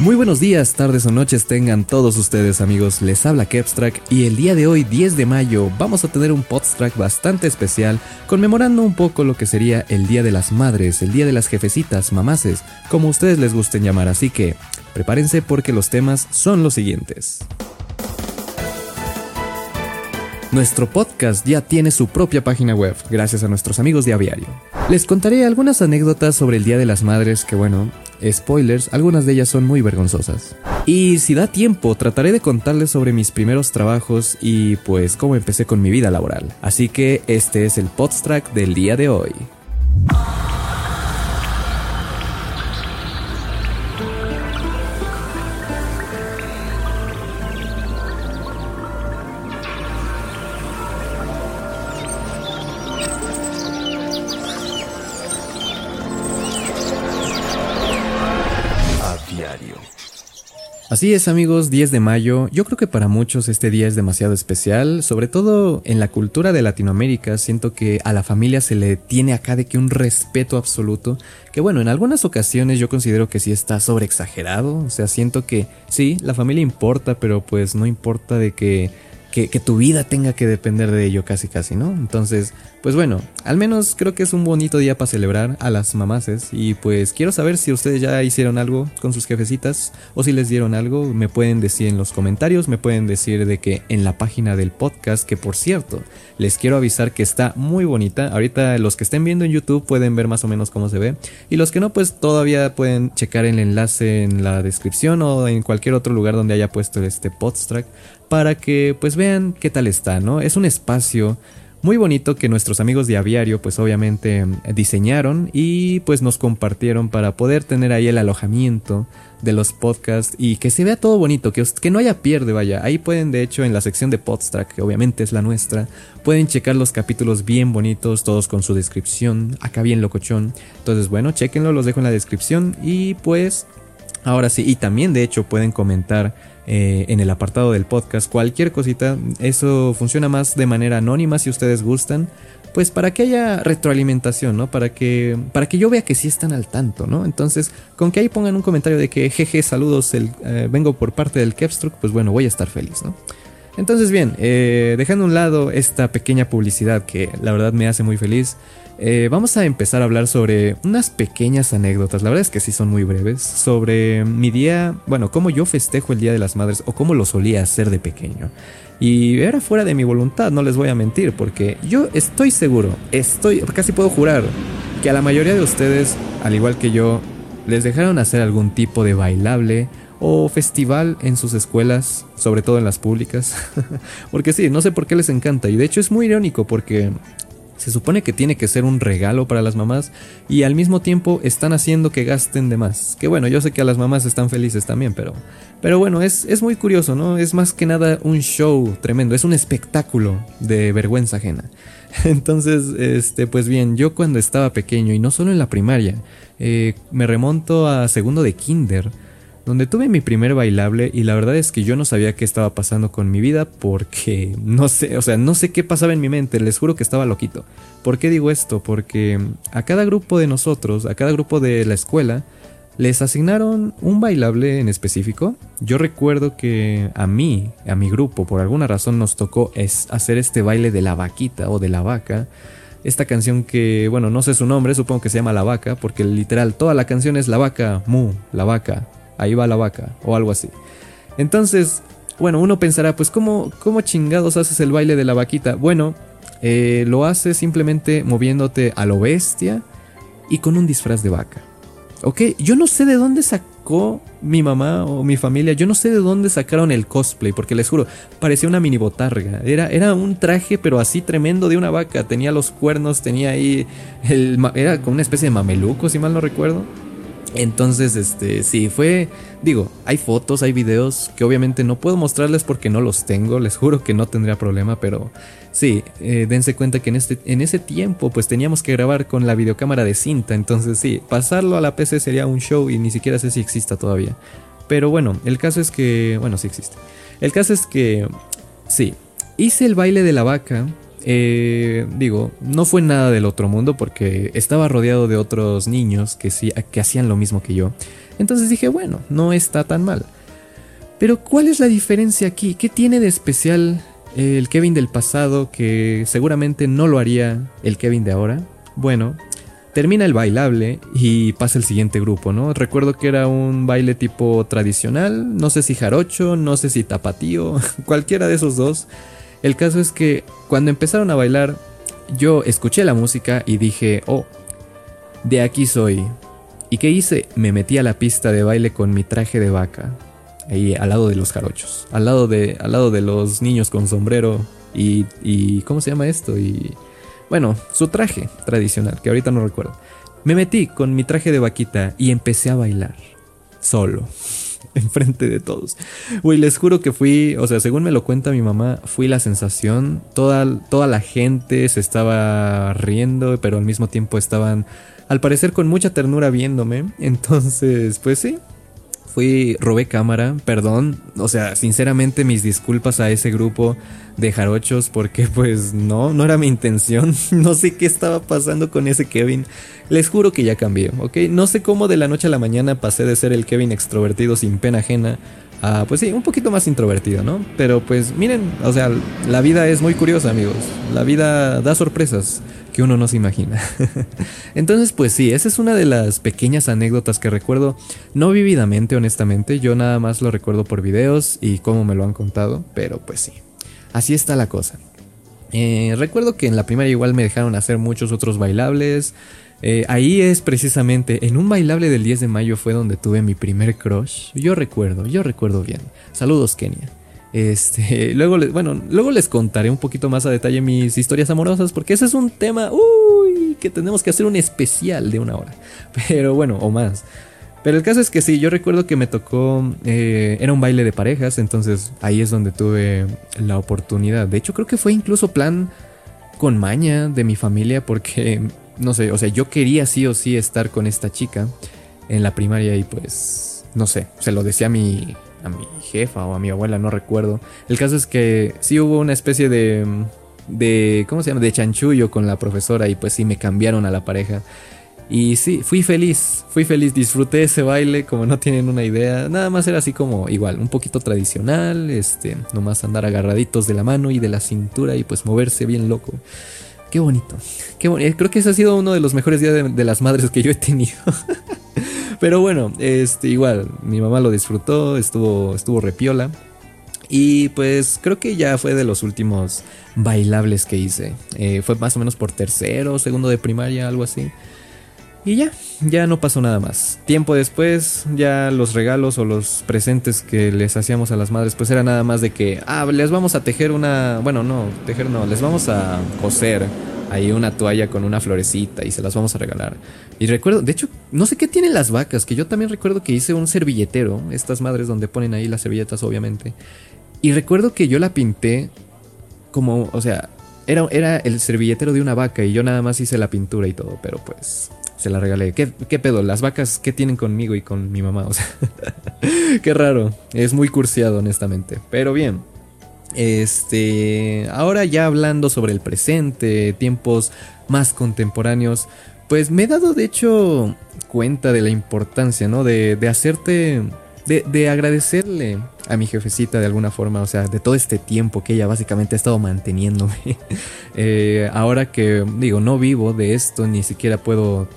Muy buenos días, tardes o noches tengan todos ustedes amigos, les habla Kepstrack y el día de hoy 10 de mayo vamos a tener un podstrack bastante especial conmemorando un poco lo que sería el Día de las Madres, el Día de las Jefecitas, Mamaces, como ustedes les gusten llamar, así que prepárense porque los temas son los siguientes. Nuestro podcast ya tiene su propia página web, gracias a nuestros amigos de Aviario. Les contaré algunas anécdotas sobre el Día de las Madres que, bueno, spoilers, algunas de ellas son muy vergonzosas. Y si da tiempo, trataré de contarles sobre mis primeros trabajos y pues cómo empecé con mi vida laboral. Así que este es el podstrack del día de hoy. Así es amigos, 10 de mayo, yo creo que para muchos este día es demasiado especial, sobre todo en la cultura de Latinoamérica, siento que a la familia se le tiene acá de que un respeto absoluto, que bueno, en algunas ocasiones yo considero que sí está sobreexagerado, o sea, siento que sí, la familia importa, pero pues no importa de que que, tu vida tenga que depender de ello casi casi, ¿no? Entonces, pues bueno, al menos creo que es un bonito día para celebrar a las mamaces y pues quiero saber si ustedes ya hicieron algo con sus jefecitas o si les dieron algo, me pueden decir en los comentarios, me pueden decir de que en la página del podcast, que por cierto, les quiero avisar que está muy bonita, ahorita los que estén viendo en YouTube pueden ver más o menos cómo se ve. Y los que no pues todavía pueden checar el enlace en la descripción o en cualquier otro lugar donde haya puesto este podstrack para que pues vean qué tal está, ¿no? Es un espacio muy bonito que nuestros amigos de Aviario pues obviamente diseñaron y pues nos compartieron para poder tener ahí el alojamiento de los podcasts y que se vea todo bonito, que, que no haya pierde, vaya. Ahí pueden de hecho en la sección de Podstrack, que obviamente es la nuestra, pueden checar los capítulos bien bonitos, todos con su descripción, acá bien locochón. Entonces bueno, chequenlo, los dejo en la descripción y pues ahora sí, y también de hecho pueden comentar eh, en el apartado del podcast, cualquier cosita, eso funciona más de manera anónima si ustedes gustan, pues para que haya retroalimentación, ¿no? Para que, para que yo vea que sí están al tanto, ¿no? Entonces, con que ahí pongan un comentario de que jeje, saludos, eh, vengo por parte del Kevstruck, pues bueno, voy a estar feliz, ¿no? Entonces bien, eh, dejando a un lado esta pequeña publicidad que la verdad me hace muy feliz, eh, vamos a empezar a hablar sobre unas pequeñas anécdotas, la verdad es que sí son muy breves, sobre mi día, bueno, cómo yo festejo el Día de las Madres o cómo lo solía hacer de pequeño. Y era fuera de mi voluntad, no les voy a mentir, porque yo estoy seguro, estoy, casi puedo jurar, que a la mayoría de ustedes, al igual que yo, les dejaron hacer algún tipo de bailable o festival en sus escuelas, sobre todo en las públicas. porque sí, no sé por qué les encanta. Y de hecho es muy irónico porque se supone que tiene que ser un regalo para las mamás y al mismo tiempo están haciendo que gasten de más. Que bueno, yo sé que a las mamás están felices también, pero, pero bueno, es, es muy curioso, ¿no? Es más que nada un show tremendo, es un espectáculo de vergüenza ajena. Entonces, este, pues bien, yo cuando estaba pequeño y no solo en la primaria, eh, me remonto a segundo de kinder donde tuve mi primer bailable y la verdad es que yo no sabía qué estaba pasando con mi vida porque no sé, o sea, no sé qué pasaba en mi mente, les juro que estaba loquito. ¿Por qué digo esto? Porque a cada grupo de nosotros, a cada grupo de la escuela, les asignaron un bailable en específico. Yo recuerdo que a mí, a mi grupo, por alguna razón nos tocó es hacer este baile de la vaquita o de la vaca. Esta canción que, bueno, no sé su nombre, supongo que se llama La Vaca, porque literal toda la canción es La Vaca, Mu, La Vaca, ahí va la vaca o algo así. Entonces, bueno, uno pensará, pues ¿cómo, cómo chingados haces el baile de la vaquita? Bueno, eh, lo haces simplemente moviéndote a lo bestia y con un disfraz de vaca. ¿Ok? Yo no sé de dónde sacó mi mamá o mi familia, yo no sé de dónde sacaron el cosplay, porque les juro, parecía una mini botarga. Era, era un traje, pero así tremendo de una vaca. Tenía los cuernos, tenía ahí. Era como una especie de mameluco, si mal no recuerdo. Entonces, este, sí, fue, digo, hay fotos, hay videos que obviamente no puedo mostrarles porque no los tengo, les juro que no tendría problema, pero sí, eh, dense cuenta que en, este, en ese tiempo pues teníamos que grabar con la videocámara de cinta, entonces sí, pasarlo a la PC sería un show y ni siquiera sé si exista todavía. Pero bueno, el caso es que, bueno, sí existe. El caso es que, sí, hice el baile de la vaca eh, digo, no fue nada del otro mundo porque estaba rodeado de otros niños que, sí, que hacían lo mismo que yo. Entonces dije, bueno, no está tan mal. Pero ¿cuál es la diferencia aquí? ¿Qué tiene de especial el Kevin del pasado que seguramente no lo haría el Kevin de ahora? Bueno, termina el bailable y pasa el siguiente grupo, ¿no? Recuerdo que era un baile tipo tradicional, no sé si jarocho, no sé si tapatío, cualquiera de esos dos. El caso es que cuando empezaron a bailar, yo escuché la música y dije, oh, de aquí soy. ¿Y qué hice? Me metí a la pista de baile con mi traje de vaca, ahí al lado de los jarochos, al lado de, al lado de los niños con sombrero y, y ¿cómo se llama esto? Y bueno, su traje tradicional, que ahorita no recuerdo. Me metí con mi traje de vaquita y empecé a bailar. Solo. Enfrente de todos. Uy, les juro que fui, o sea, según me lo cuenta mi mamá, fui la sensación. Toda, toda la gente se estaba riendo, pero al mismo tiempo estaban, al parecer, con mucha ternura viéndome. Entonces, pues sí, fui, robé cámara, perdón, o sea, sinceramente mis disculpas a ese grupo de jarochos porque pues no, no era mi intención, no sé qué estaba pasando con ese Kevin, les juro que ya cambié, ¿ok? No sé cómo de la noche a la mañana pasé de ser el Kevin extrovertido sin pena ajena a, pues sí, un poquito más introvertido, ¿no? Pero pues miren, o sea, la vida es muy curiosa amigos, la vida da sorpresas que uno no se imagina. Entonces, pues sí, esa es una de las pequeñas anécdotas que recuerdo, no vividamente, honestamente, yo nada más lo recuerdo por videos y cómo me lo han contado, pero pues sí, así está la cosa. Eh, recuerdo que en la primaria igual me dejaron hacer muchos otros bailables. Eh, ahí es precisamente, en un bailable del 10 de mayo fue donde tuve mi primer crush. Yo recuerdo, yo recuerdo bien. Saludos Kenia. Este, luego, les, bueno, luego les contaré un poquito más a detalle mis historias amorosas, porque ese es un tema, uy, que tenemos que hacer un especial de una hora. Pero bueno, o más. Pero el caso es que sí, yo recuerdo que me tocó, eh, era un baile de parejas, entonces ahí es donde tuve la oportunidad. De hecho, creo que fue incluso plan con maña de mi familia, porque, no sé, o sea, yo quería sí o sí estar con esta chica en la primaria y pues, no sé, se lo decía a mi, a mi jefa o a mi abuela, no recuerdo. El caso es que sí hubo una especie de de ¿cómo se llama? de chanchullo con la profesora y pues sí me cambiaron a la pareja. Y sí, fui feliz, fui feliz, disfruté ese baile como no tienen una idea. Nada más era así como igual, un poquito tradicional, este, nomás andar agarraditos de la mano y de la cintura y pues moverse bien loco. Qué bonito, qué bonito. Creo que ese ha sido uno de los mejores días de, las madres que yo he tenido. Pero bueno, este, igual, mi mamá lo disfrutó, estuvo, estuvo repiola. Y pues creo que ya fue de los últimos bailables que hice. Eh, fue más o menos por tercero, segundo de primaria, algo así. Y ya, ya no pasó nada más. Tiempo después, ya los regalos o los presentes que les hacíamos a las madres, pues era nada más de que, ah, les vamos a tejer una, bueno, no, tejer no, les vamos a coser ahí una toalla con una florecita y se las vamos a regalar. Y recuerdo, de hecho, no sé qué tienen las vacas, que yo también recuerdo que hice un servilletero, estas madres donde ponen ahí las servilletas, obviamente. Y recuerdo que yo la pinté como, o sea, era, era el servilletero de una vaca y yo nada más hice la pintura y todo, pero pues se la regalé. ¿Qué, ¿Qué, pedo? ¿Las vacas qué tienen conmigo y con mi mamá? O sea, qué raro. Es muy cursiado, honestamente. Pero bien. Este, ahora ya hablando sobre el presente, tiempos más contemporáneos, pues me he dado de hecho cuenta de la importancia, ¿no? De, de hacerte, de, de, agradecerle a mi jefecita de alguna forma, o sea, de todo este tiempo que ella básicamente ha estado manteniéndome. eh, ahora que digo, no vivo de esto, ni siquiera puedo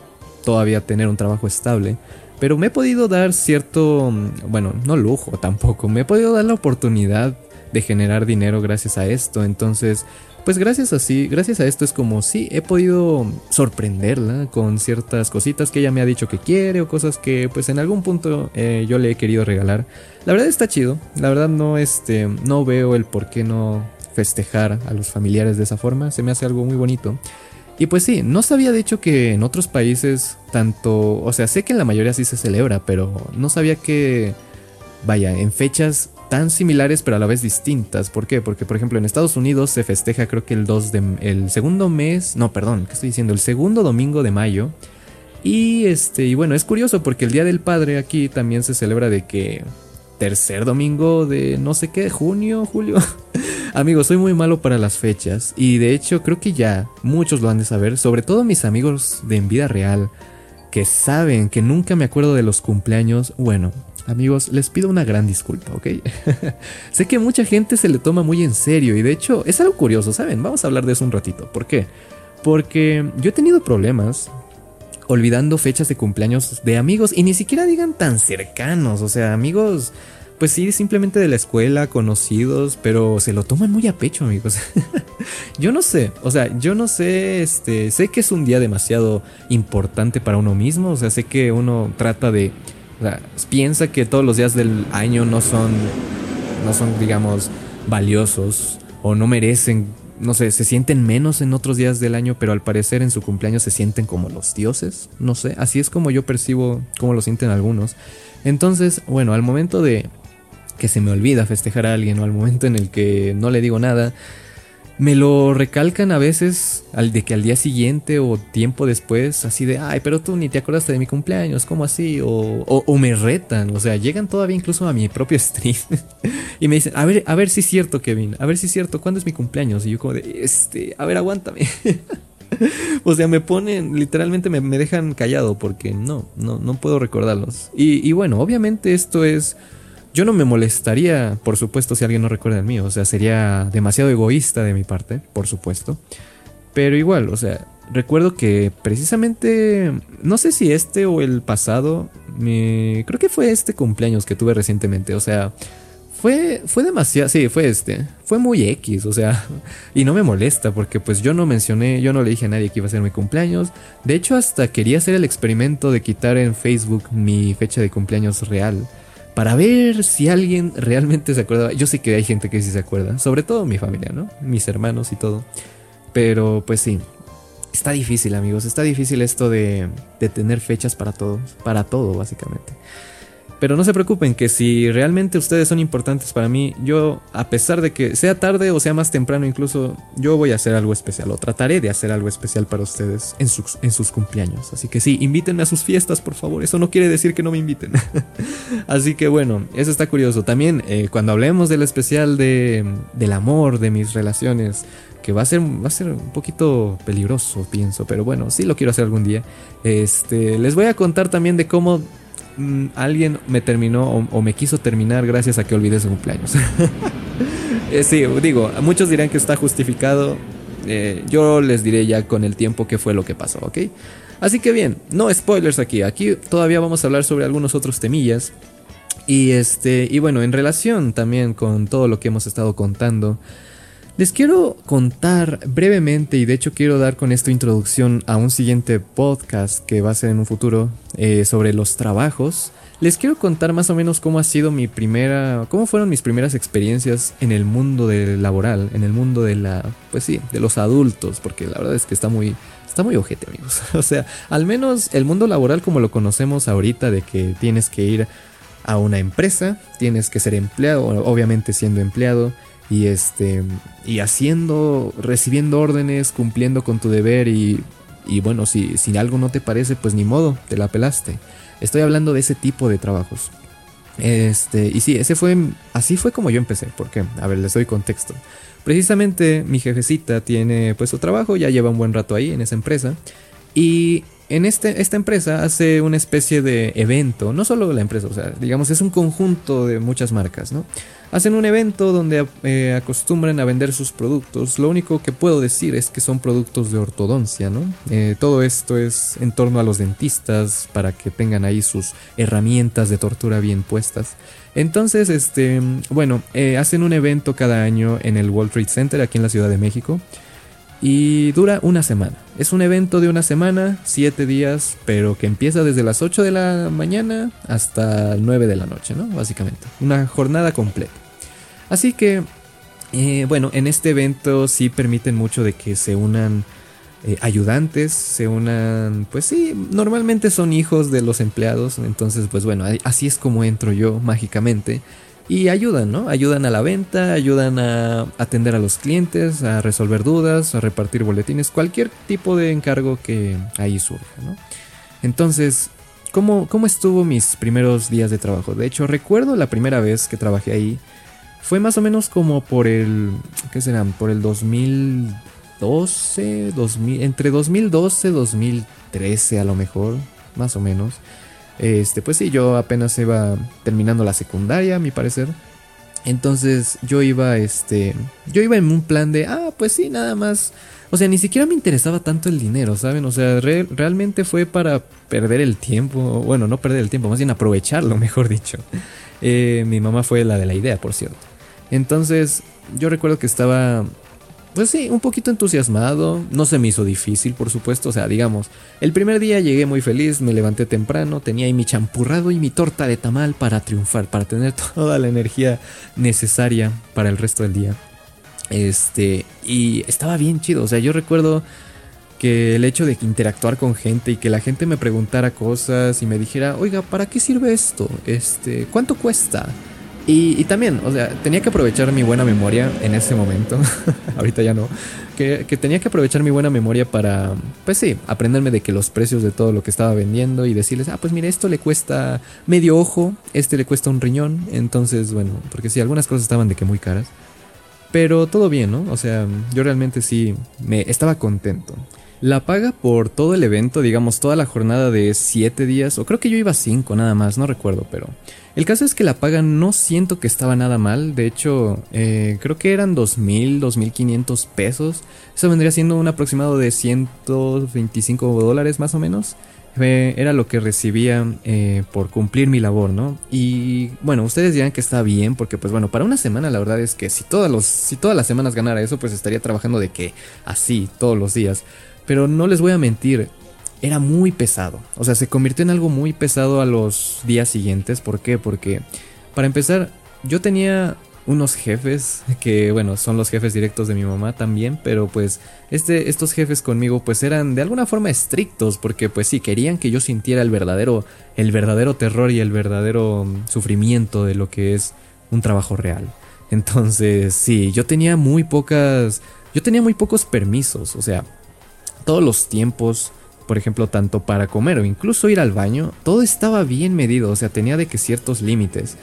todavía tener un trabajo estable. Pero me he podido dar cierto, bueno, no lujo tampoco, me he podido dar la oportunidad de generar dinero gracias a esto. Entonces, pues gracias a sí, gracias a esto es como sí he podido sorprenderla con ciertas cositas que ella me ha dicho que quiere o cosas que pues en algún punto eh, yo le he querido regalar. La verdad está chido, la verdad no este no veo el por qué no festejar a los familiares de esa forma, se me hace algo muy bonito. Y pues sí, no sabía de hecho que en otros países tanto, o sea, sé que en la mayoría sí se celebra, pero no sabía que vaya, en fechas tan similares pero a la vez distintas. ¿Por qué? Porque por ejemplo en Estados Unidos se festeja creo que el 2 de el segundo mes, no, perdón, ¿qué estoy diciendo? El segundo domingo de mayo. Y este y bueno, es curioso porque el Día del Padre aquí también se celebra de que tercer domingo de no sé qué, junio, julio. Amigos, soy muy malo para las fechas y de hecho creo que ya muchos lo han de saber, sobre todo mis amigos de en vida real, que saben que nunca me acuerdo de los cumpleaños. Bueno, amigos, les pido una gran disculpa, ¿ok? sé que mucha gente se le toma muy en serio y de hecho es algo curioso, ¿saben? Vamos a hablar de eso un ratito. ¿Por qué? Porque yo he tenido problemas olvidando fechas de cumpleaños de amigos y ni siquiera digan tan cercanos, o sea, amigos pues sí, simplemente de la escuela, conocidos, pero se lo toman muy a pecho, amigos. yo no sé, o sea, yo no sé, este, sé que es un día demasiado importante para uno mismo, o sea, sé que uno trata de, o sea, piensa que todos los días del año no son, no son, digamos, valiosos o no merecen, no sé, se sienten menos en otros días del año, pero al parecer en su cumpleaños se sienten como los dioses, no sé, así es como yo percibo cómo lo sienten algunos. Entonces, bueno, al momento de que se me olvida festejar a alguien o al momento en el que no le digo nada, me lo recalcan a veces al de que al día siguiente o tiempo después, así de, ay, pero tú ni te acordaste de mi cumpleaños, ¿cómo así? O, o, me retan, o sea, llegan todavía incluso a mi propio stream y me dicen, a ver, a ver si es cierto, Kevin, a ver si es cierto, ¿cuándo es mi cumpleaños? Y yo como de, este, a ver, aguántame. o sea, me ponen, literalmente me, me, dejan callado porque no, no, no puedo recordarlos. Y, y bueno, obviamente esto es yo no me molestaría, por supuesto, si alguien no recuerda el mío. O sea, sería demasiado egoísta de mi parte, por supuesto. Pero igual, o sea, recuerdo que precisamente, no sé si este o el pasado, me, creo que fue este cumpleaños que tuve recientemente. O sea, fue, fue demasiado, sí, fue este, fue muy X, o sea, y no me molesta porque pues yo no mencioné, yo no le dije a nadie que iba a ser mi cumpleaños. De hecho, hasta quería hacer el experimento de quitar en Facebook mi fecha de cumpleaños real para ver si alguien realmente se acuerda. Yo sé que hay gente que sí se acuerda, sobre todo mi familia, ¿no? Mis hermanos y todo. Pero pues sí, está difícil amigos, está difícil esto de, de tener fechas para todos, para todo básicamente. Pero no se preocupen que si realmente ustedes son importantes para mí, yo, a pesar de que sea tarde o sea más temprano incluso, yo voy a hacer algo especial o trataré de hacer algo especial para ustedes en sus, en sus cumpleaños. Así que sí, invítenme a sus fiestas, por favor. Eso no quiere decir que no me inviten. Así que bueno, eso está curioso. También eh, cuando hablemos del especial de, del amor, de mis relaciones, que va a ser va a ser un poquito peligroso, pienso, pero bueno, sí lo quiero hacer algún día. Este, les voy a contar también de cómo Mm, alguien me terminó o, me quiso terminar gracias a que olvidé su cumpleaños. Eh, sí, digo, muchos dirán que está justificado. Eh, yo les diré ya con el tiempo qué fue lo que pasó, ¿ok? Así que bien, no spoilers aquí. Aquí todavía vamos a hablar sobre algunos otros temillas. Y este, y bueno, en relación también con todo lo que hemos estado contando. Les quiero contar brevemente y de hecho quiero dar con esto introducción a un siguiente podcast que va a ser en un futuro eh, sobre los trabajos. Les quiero contar más o menos cómo ha sido mi primera, cómo fueron mis primeras experiencias en el mundo del laboral, en el mundo de la, pues sí, de los adultos, porque la verdad es que está muy, está muy ojete, amigos. O sea, al menos el mundo laboral como lo conocemos ahorita, de que tienes que ir a una empresa, tienes que ser empleado, obviamente siendo empleado, y este y haciendo recibiendo órdenes cumpliendo con tu deber y, y bueno si, si algo no te parece pues ni modo te la pelaste. Estoy hablando de ese tipo de trabajos. Este y sí ese fue así fue como yo empecé porque a ver les doy contexto. Precisamente mi jefecita tiene pues su trabajo ya lleva un buen rato ahí en esa empresa y en este, esta empresa hace una especie de evento, no solo la empresa, o sea, digamos, es un conjunto de muchas marcas, ¿no? Hacen un evento donde eh, acostumbran a vender sus productos. Lo único que puedo decir es que son productos de ortodoncia, ¿no? Eh, todo esto es en torno a los dentistas para que tengan ahí sus herramientas de tortura bien puestas. Entonces, este, bueno, eh, hacen un evento cada año en el World Trade Center aquí en la Ciudad de México y dura una semana. Es un evento de una semana, siete días, pero que empieza desde las 8 de la mañana hasta 9 de la noche, ¿no? Básicamente, una jornada completa. Así que, eh, bueno, en este evento sí permiten mucho de que se unan eh, ayudantes, se unan, pues sí, normalmente son hijos de los empleados, entonces, pues bueno, así es como entro yo mágicamente y ayudan, ¿no? Ayudan a la venta, ayudan a atender a los clientes, a resolver dudas, a repartir boletines, cualquier tipo de encargo que ahí surja, ¿no? Entonces, ¿cómo, ¿cómo estuvo mis primeros días de trabajo? De hecho, recuerdo la primera vez que trabajé ahí, Fue más o menos como por el, ¿qué serán? Por el 2012, 2000, entre 2012 y 2013 a lo mejor, más o menos. Este, pues sí, yo apenas iba terminando la secundaria, a mi parecer. Entonces yo iba, este, yo iba en un plan de, ah, pues sí, nada más. O sea, ni siquiera me interesaba tanto el dinero, ¿saben? O sea, realmente fue para perder el tiempo, bueno, no perder el tiempo, más bien aprovecharlo, mejor dicho. Eh, mi mamá fue la de la idea, por cierto. Entonces, yo recuerdo que estaba pues sí, un poquito entusiasmado. No se me hizo difícil, por supuesto. O sea, digamos, el primer día llegué muy feliz, me levanté temprano, tenía ahí mi champurrado y mi torta de tamal para triunfar, para tener toda la energía necesaria para el resto del día. Este, y estaba bien chido. O sea, yo recuerdo que el hecho de interactuar con gente y que la gente me preguntara cosas y me dijera, oiga, ¿para qué sirve esto? Este, ¿cuánto cuesta? Y, también, o sea, tenía que aprovechar mi buena memoria en ese momento. Ahorita ya no. Que, tenía que aprovechar mi buena memoria para, pues sí, aprenderme de que los precios de todo lo que estaba vendiendo y decirles, ah, pues mire, esto le cuesta medio ojo, este le cuesta un riñón. Entonces, bueno, porque sí, algunas cosas estaban de que muy caras. Pero todo bien, ¿no? O sea, yo realmente sí me estaba contento. La paga por todo el evento, digamos, toda la jornada de 7 días, o creo que yo iba 5 nada más, no recuerdo, pero... El caso es que la paga no siento que estaba nada mal, de hecho, eh, creo que eran 2.000, 2.500 pesos. Eso vendría siendo un aproximado de 125 dólares más o menos. era lo que recibía eh, por cumplir mi labor, ¿no? Y bueno, ustedes dirán que está bien, porque pues bueno, para una semana la verdad es que si, si todas las semanas ganara eso, pues estaría trabajando de que así, todos los días. Pero no les voy a mentir, era muy pesado. O sea, se convirtió en algo muy pesado a los días siguientes. ¿Por qué? Porque, para empezar, yo tenía unos jefes que, bueno, son los jefes directos de mi mamá también, pero pues este, estos jefes conmigo pues eran de alguna forma estrictos porque pues sí, querían que yo sintiera el verdadero, el verdadero terror y el verdadero mm, sufrimiento de lo que es un trabajo real. Entonces, sí, yo tenía muy pocas, yo tenía muy pocos permisos, o sea, todos los tiempos, por ejemplo, tanto para comer o incluso ir al baño, todo estaba bien medido, o sea, tenía de que ciertos límites.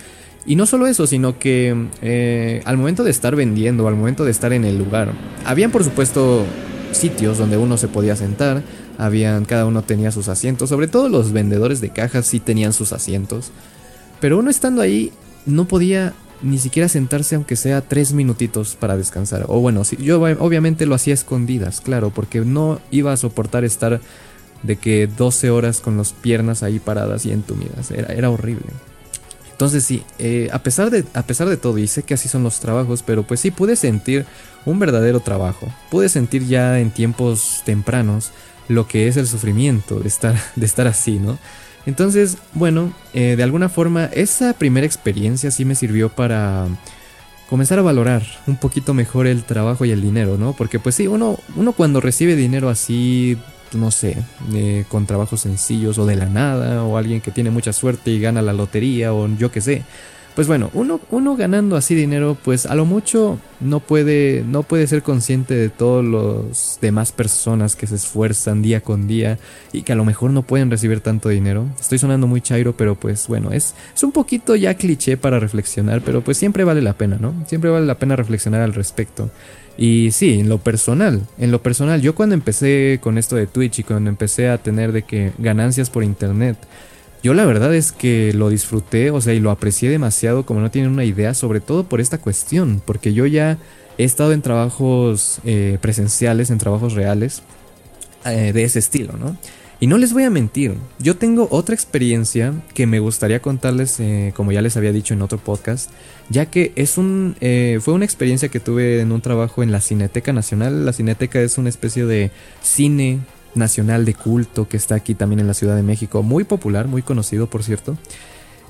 Y no solo eso, sino que eh, al momento de estar vendiendo, al momento de estar en el lugar, habían por supuesto sitios donde uno se podía sentar, habían, cada uno tenía sus asientos, sobre todo los vendedores de cajas sí tenían sus asientos, pero uno estando ahí no podía ni siquiera sentarse aunque sea tres minutitos para descansar. O bueno, si, yo obviamente lo hacía escondidas, claro, porque no iba a soportar estar de que 12 horas con las piernas ahí paradas y entumidas. Era, era horrible. Entonces sí, eh, a, pesar de, a pesar de todo, y sé que así son los trabajos, pero pues sí pude sentir un verdadero trabajo. Pude sentir ya en tiempos tempranos lo que es el sufrimiento de estar, de estar así, ¿no? Entonces, bueno, eh, de alguna forma esa primera experiencia sí me sirvió para comenzar a valorar un poquito mejor el trabajo y el dinero, ¿no? Porque pues sí, uno, uno cuando recibe dinero así, no sé, con trabajos sencillos o de la nada, o alguien que tiene mucha suerte y gana la lotería, o yo qué sé, pues bueno, uno, uno ganando así dinero, pues a lo mucho no puede, no puede ser consciente de todos los demás personas que se esfuerzan día con día y que a lo mejor no pueden recibir tanto dinero. Estoy sonando muy chairo, pero pues bueno, es, es un poquito ya cliché para reflexionar, pero pues siempre vale la pena, ¿no? Siempre vale la pena reflexionar al respecto. Y sí, en lo personal, en lo personal, yo cuando empecé con esto de Twitch y cuando empecé a tener de que ganancias por internet, yo la verdad es que lo disfruté, o sea, y lo aprecié demasiado, como no tienen una idea, sobre todo por esta cuestión, porque yo ya he estado en trabajos eh, presenciales, en trabajos reales, eh, de ese estilo, ¿no? Y no les voy a mentir, yo tengo otra experiencia que me gustaría contarles, eh, como ya les había dicho en otro podcast, ya que es un, fue una experiencia que tuve en un trabajo en la Cineteca Nacional. La Cineteca es una especie de cine nacional de culto que está aquí también en la Ciudad de México, muy popular, muy conocido por cierto.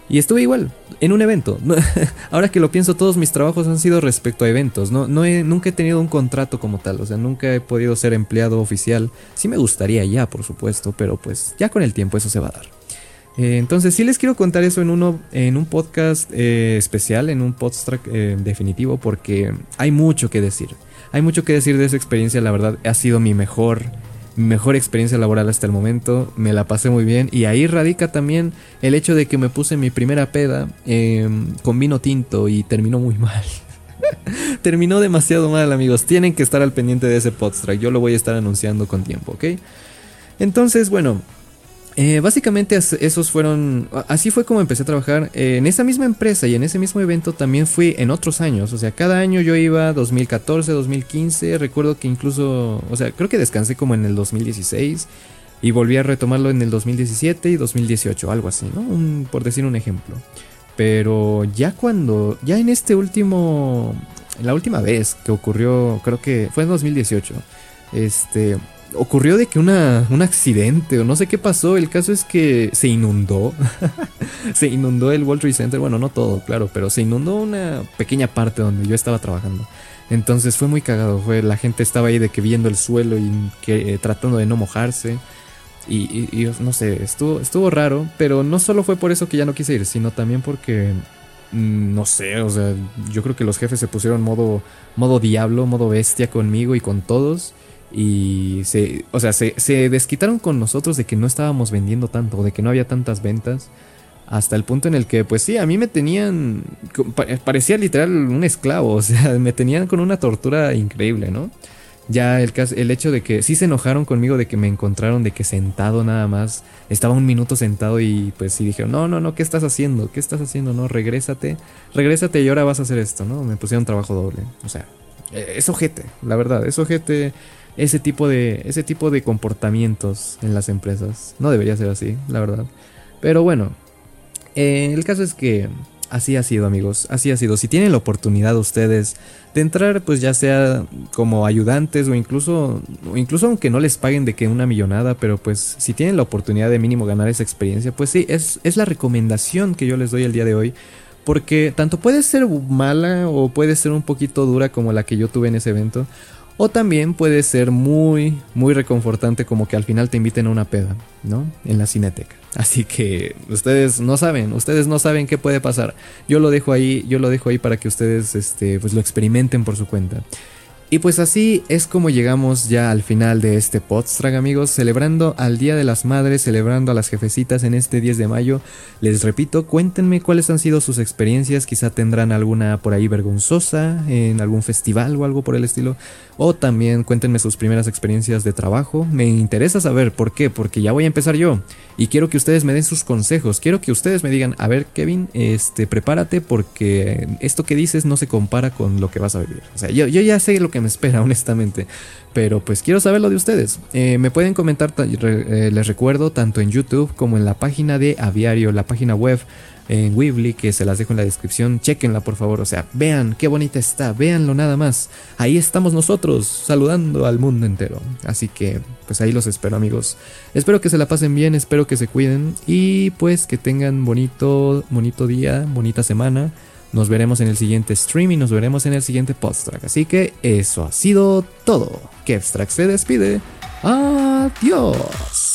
Y estuve igual, en un evento. Ahora que lo pienso, todos mis trabajos han sido respecto a eventos. No, nunca he tenido un contrato como tal, o sea, nunca he podido ser empleado oficial. Sí me gustaría ya, por supuesto, pero pues ya con el tiempo eso se va a dar. Eh, entonces sí les quiero contar eso en, uno, en un podcast eh, especial, en un podcast eh, definitivo, porque hay mucho que decir. Hay mucho que decir de esa experiencia, la verdad, ha sido mi mejor mejor experiencia laboral hasta el momento, me la pasé muy bien y ahí radica también el hecho de que me puse mi primera peda em, con vino tinto y terminó muy mal. terminó demasiado mal amigos, tienen que estar al pendiente de ese podstrack, yo lo voy a estar anunciando con tiempo, ¿ok? Entonces, bueno, eh, básicamente esos fueron, así fue como empecé a trabajar eh, en esa misma empresa y en ese mismo evento también fui en otros años, o sea, cada año yo iba 2014, 2015, recuerdo que incluso, o sea, creo que descansé como en el 2016 y volví a retomarlo en el 2017 y 2018, algo así, ¿no? por decir un ejemplo. Pero ya cuando, ya en este último, la última vez que ocurrió, creo que fue en 2018, este, ocurrió de que una, un accidente o no sé qué pasó. El caso es que se inundó. se inundó el World Center. Bueno, no todo, claro, pero se inundó una pequeña parte donde yo estaba trabajando. Entonces fue muy cagado. Fue, la gente estaba ahí de que viendo el suelo y que, eh, tratando de no mojarse. Y, y, no sé, estuvo, estuvo raro. Pero no solo fue por eso que ya no quise ir, sino también porque mm, no sé, o sea, yo creo que los jefes se pusieron modo, modo diablo, modo bestia conmigo y con todos. Y se, o sea, se, se, desquitaron con nosotros de que no estábamos vendiendo tanto, de que no había tantas ventas. Hasta el punto en el que, pues sí, a mí me tenían. Parecía literal un esclavo. O sea, me tenían con una tortura increíble, ¿no? Ya el, el hecho de que sí se enojaron conmigo de que me encontraron de que sentado nada más, estaba un minuto sentado y pues sí dijeron, no, no, no, ¿qué estás haciendo? ¿Qué estás haciendo? No, regrésate, regrésate y ahora vas a hacer esto, ¿no? Me pusieron trabajo doble. O sea, e, es ojete, la verdad, es ojete ese tipo de ese tipo de comportamientos en las empresas. No debería ser así, la verdad. Pero bueno, eh, el caso es que así ha sido, amigos. Así ha sido. Si tienen la oportunidad ustedes de entrar, pues ya sea como ayudantes o incluso, o incluso aunque no les paguen de que una millonada, pero pues si tienen la oportunidad de mínimo ganar esa experiencia, pues sí, es, es la recomendación que yo les doy el día de hoy. Porque tanto puede ser mala o puede ser un poquito dura como la que yo tuve en ese evento. O también puede ser muy, muy reconfortante como que al final te inviten a una peda, ¿no? En la cineteca. Así que ustedes no saben, ustedes no saben qué puede pasar. Yo lo dejo ahí, yo lo dejo ahí para que ustedes este, pues lo experimenten por su cuenta. Y pues así es como llegamos ya al final de este Podstrag amigos, celebrando al Día de las Madres, celebrando a las jefecitas en este 10 de mayo. Les repito, cuéntenme cuáles han sido sus experiencias, quizá tendrán alguna por ahí vergonzosa en algún festival o algo por el estilo. O también cuéntenme sus primeras experiencias de trabajo. Me interesa saber por qué, porque ya voy a empezar yo. Y quiero que ustedes me den sus consejos. Quiero que ustedes me digan, a ver Kevin, este, prepárate porque esto que dices no se compara con lo que vas a vivir. O sea, yo, yo ya sé lo que me espera, honestamente. Pero pues quiero saber lo de ustedes. Eh, me pueden comentar, eh, les recuerdo, tanto en YouTube como en la página de Aviario, la página web en Weebly, que se las dejo en la descripción. Chequenla, por favor. O sea, vean qué bonita está, véanlo nada más. Ahí estamos nosotros, saludando al mundo entero. Así que, pues ahí los espero, amigos. Espero que se la pasen bien, espero que se cuiden y pues que tengan bonito, bonito día, bonita semana. Nos veremos en el siguiente stream y nos veremos en el siguiente posttrack. Así que eso ha sido todo. Kevstrack se despide. Adiós.